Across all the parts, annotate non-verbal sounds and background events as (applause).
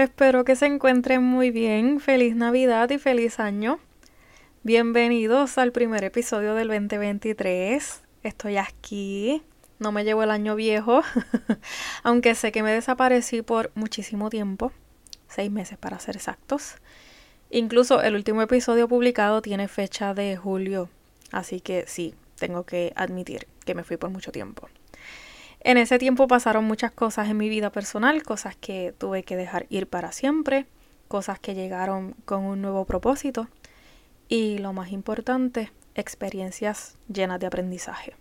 Espero que se encuentren muy bien. Feliz Navidad y feliz año. Bienvenidos al primer episodio del 2023. Estoy aquí. No me llevo el año viejo, (laughs) aunque sé que me desaparecí por muchísimo tiempo. Seis meses para ser exactos. Incluso el último episodio publicado tiene fecha de julio. Así que sí, tengo que admitir que me fui por mucho tiempo. En ese tiempo pasaron muchas cosas en mi vida personal, cosas que tuve que dejar ir para siempre, cosas que llegaron con un nuevo propósito y lo más importante, experiencias llenas de aprendizaje.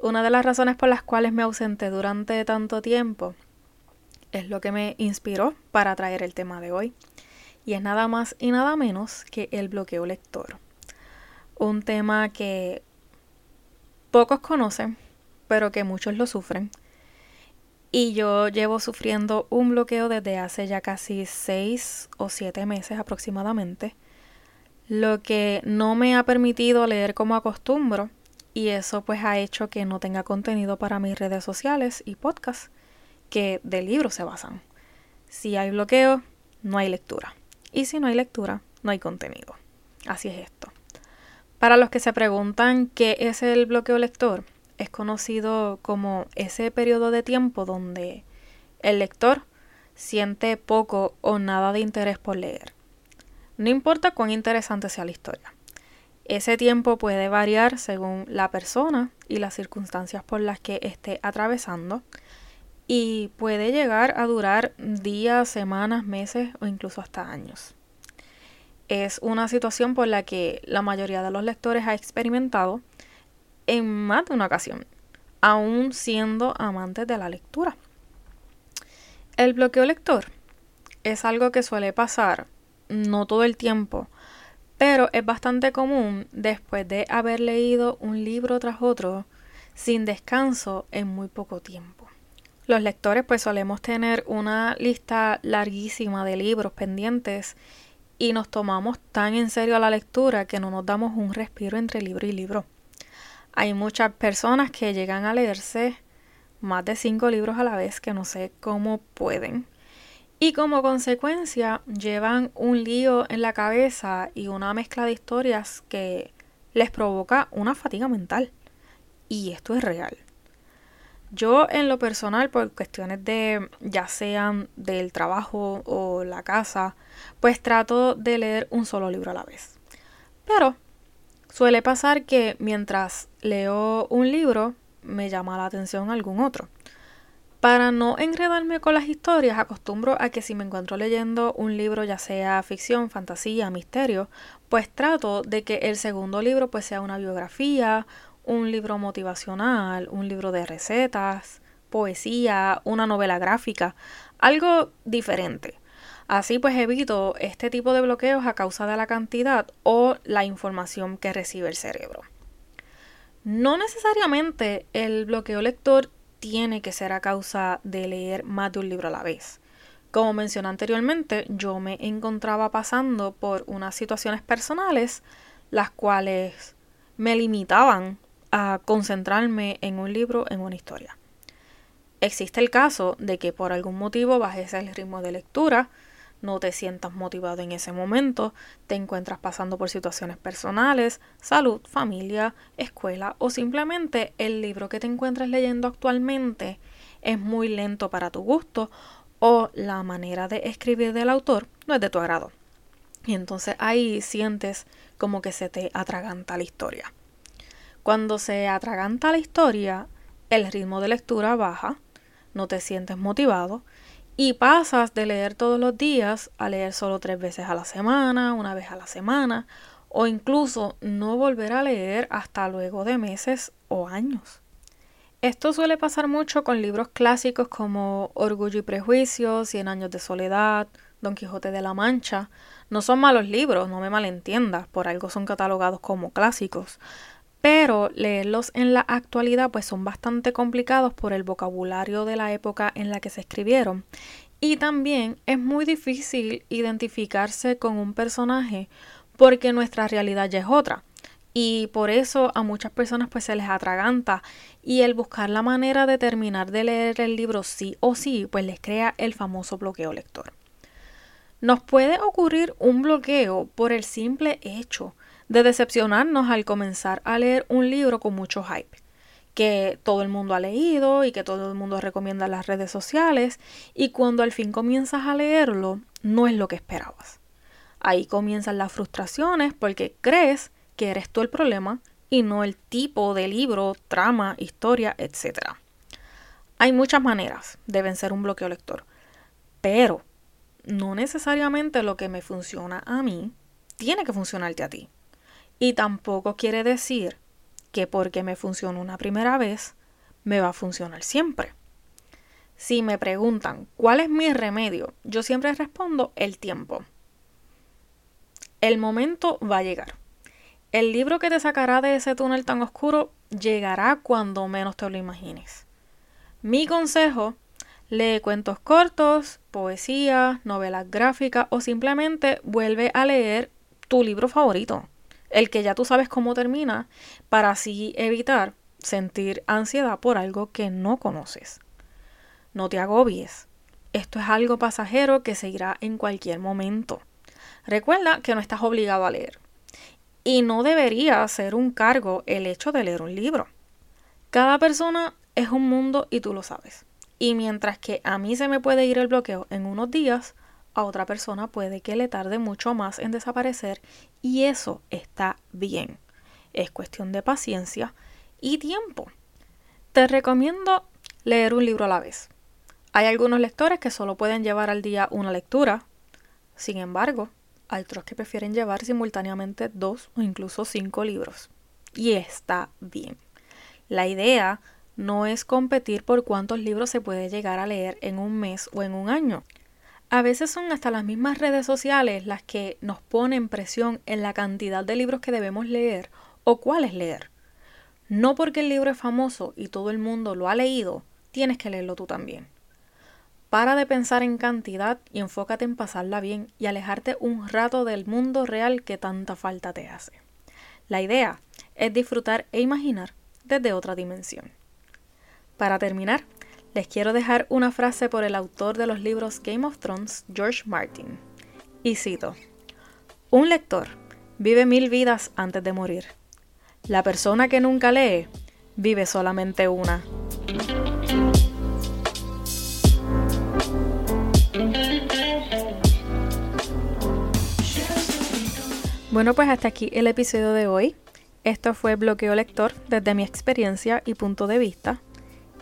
Una de las razones por las cuales me ausenté durante tanto tiempo es lo que me inspiró para traer el tema de hoy y es nada más y nada menos que el bloqueo lector. Un tema que pocos conocen pero que muchos lo sufren. Y yo llevo sufriendo un bloqueo desde hace ya casi seis o siete meses aproximadamente, lo que no me ha permitido leer como acostumbro y eso pues ha hecho que no tenga contenido para mis redes sociales y podcasts que de libros se basan. Si hay bloqueo, no hay lectura. Y si no hay lectura, no hay contenido. Así es esto. Para los que se preguntan qué es el bloqueo lector, es conocido como ese periodo de tiempo donde el lector siente poco o nada de interés por leer. No importa cuán interesante sea la historia. Ese tiempo puede variar según la persona y las circunstancias por las que esté atravesando y puede llegar a durar días, semanas, meses o incluso hasta años. Es una situación por la que la mayoría de los lectores ha experimentado en más de una ocasión, aún siendo amantes de la lectura. El bloqueo lector es algo que suele pasar, no todo el tiempo, pero es bastante común después de haber leído un libro tras otro sin descanso en muy poco tiempo. Los lectores pues solemos tener una lista larguísima de libros pendientes y nos tomamos tan en serio la lectura que no nos damos un respiro entre libro y libro. Hay muchas personas que llegan a leerse más de cinco libros a la vez que no sé cómo pueden. Y como consecuencia llevan un lío en la cabeza y una mezcla de historias que les provoca una fatiga mental. Y esto es real. Yo en lo personal, por cuestiones de ya sean del trabajo o la casa, pues trato de leer un solo libro a la vez. Pero Suele pasar que mientras leo un libro me llama la atención algún otro. Para no enredarme con las historias, acostumbro a que si me encuentro leyendo un libro, ya sea ficción, fantasía, misterio, pues trato de que el segundo libro pues sea una biografía, un libro motivacional, un libro de recetas, poesía, una novela gráfica, algo diferente. Así pues evito este tipo de bloqueos a causa de la cantidad o la información que recibe el cerebro. No necesariamente el bloqueo lector tiene que ser a causa de leer más de un libro a la vez. Como mencioné anteriormente, yo me encontraba pasando por unas situaciones personales las cuales me limitaban a concentrarme en un libro, en una historia. Existe el caso de que por algún motivo bajes el ritmo de lectura, no te sientas motivado en ese momento, te encuentras pasando por situaciones personales, salud, familia, escuela o simplemente el libro que te encuentras leyendo actualmente es muy lento para tu gusto o la manera de escribir del autor no es de tu agrado. Y entonces ahí sientes como que se te atraganta la historia. Cuando se atraganta la historia, el ritmo de lectura baja, no te sientes motivado y pasas de leer todos los días a leer solo tres veces a la semana, una vez a la semana, o incluso no volver a leer hasta luego de meses o años. Esto suele pasar mucho con libros clásicos como Orgullo y Prejuicio, Cien años de soledad, Don Quijote de la Mancha. No son malos libros, no me malentiendas, por algo son catalogados como clásicos. Pero leerlos en la actualidad pues son bastante complicados por el vocabulario de la época en la que se escribieron. Y también es muy difícil identificarse con un personaje porque nuestra realidad ya es otra. Y por eso a muchas personas pues se les atraganta y el buscar la manera de terminar de leer el libro sí o sí pues les crea el famoso bloqueo lector. Nos puede ocurrir un bloqueo por el simple hecho de decepcionarnos al comenzar a leer un libro con mucho hype, que todo el mundo ha leído y que todo el mundo recomienda en las redes sociales, y cuando al fin comienzas a leerlo, no es lo que esperabas. Ahí comienzan las frustraciones porque crees que eres tú el problema y no el tipo de libro, trama, historia, etc. Hay muchas maneras de vencer un bloqueo lector, pero no necesariamente lo que me funciona a mí tiene que funcionarte a ti. Y tampoco quiere decir que porque me funciona una primera vez, me va a funcionar siempre. Si me preguntan cuál es mi remedio, yo siempre respondo el tiempo. El momento va a llegar. El libro que te sacará de ese túnel tan oscuro llegará cuando menos te lo imagines. Mi consejo, lee cuentos cortos, poesía, novelas gráficas o simplemente vuelve a leer tu libro favorito, el que ya tú sabes cómo termina, para así evitar sentir ansiedad por algo que no conoces. No te agobies. Esto es algo pasajero que se irá en cualquier momento. Recuerda que no estás obligado a leer y no debería ser un cargo el hecho de leer un libro. Cada persona es un mundo y tú lo sabes. Y mientras que a mí se me puede ir el bloqueo en unos días, a otra persona puede que le tarde mucho más en desaparecer y eso está bien. Es cuestión de paciencia y tiempo. Te recomiendo leer un libro a la vez. Hay algunos lectores que solo pueden llevar al día una lectura. Sin embargo, hay otros que prefieren llevar simultáneamente dos o incluso cinco libros. Y está bien. La idea no es competir por cuántos libros se puede llegar a leer en un mes o en un año. A veces son hasta las mismas redes sociales las que nos ponen presión en la cantidad de libros que debemos leer o cuáles leer. No porque el libro es famoso y todo el mundo lo ha leído, tienes que leerlo tú también. Para de pensar en cantidad y enfócate en pasarla bien y alejarte un rato del mundo real que tanta falta te hace. La idea es disfrutar e imaginar desde otra dimensión. Para terminar, les quiero dejar una frase por el autor de los libros Game of Thrones, George Martin. Y cito, Un lector vive mil vidas antes de morir. La persona que nunca lee vive solamente una. Bueno, pues hasta aquí el episodio de hoy. Esto fue Bloqueo Lector desde mi experiencia y punto de vista,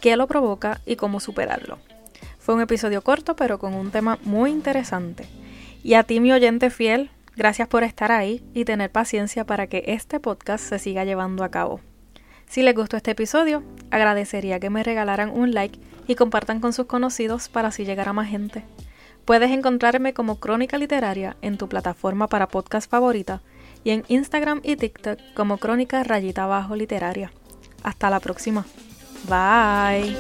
qué lo provoca y cómo superarlo. Fue un episodio corto pero con un tema muy interesante. Y a ti mi oyente fiel, gracias por estar ahí y tener paciencia para que este podcast se siga llevando a cabo. Si les gustó este episodio, agradecería que me regalaran un like y compartan con sus conocidos para así llegar a más gente. Puedes encontrarme como Crónica Literaria en tu plataforma para podcast favorita y en Instagram y TikTok como Crónica Rayita Bajo Literaria. Hasta la próxima. Bye.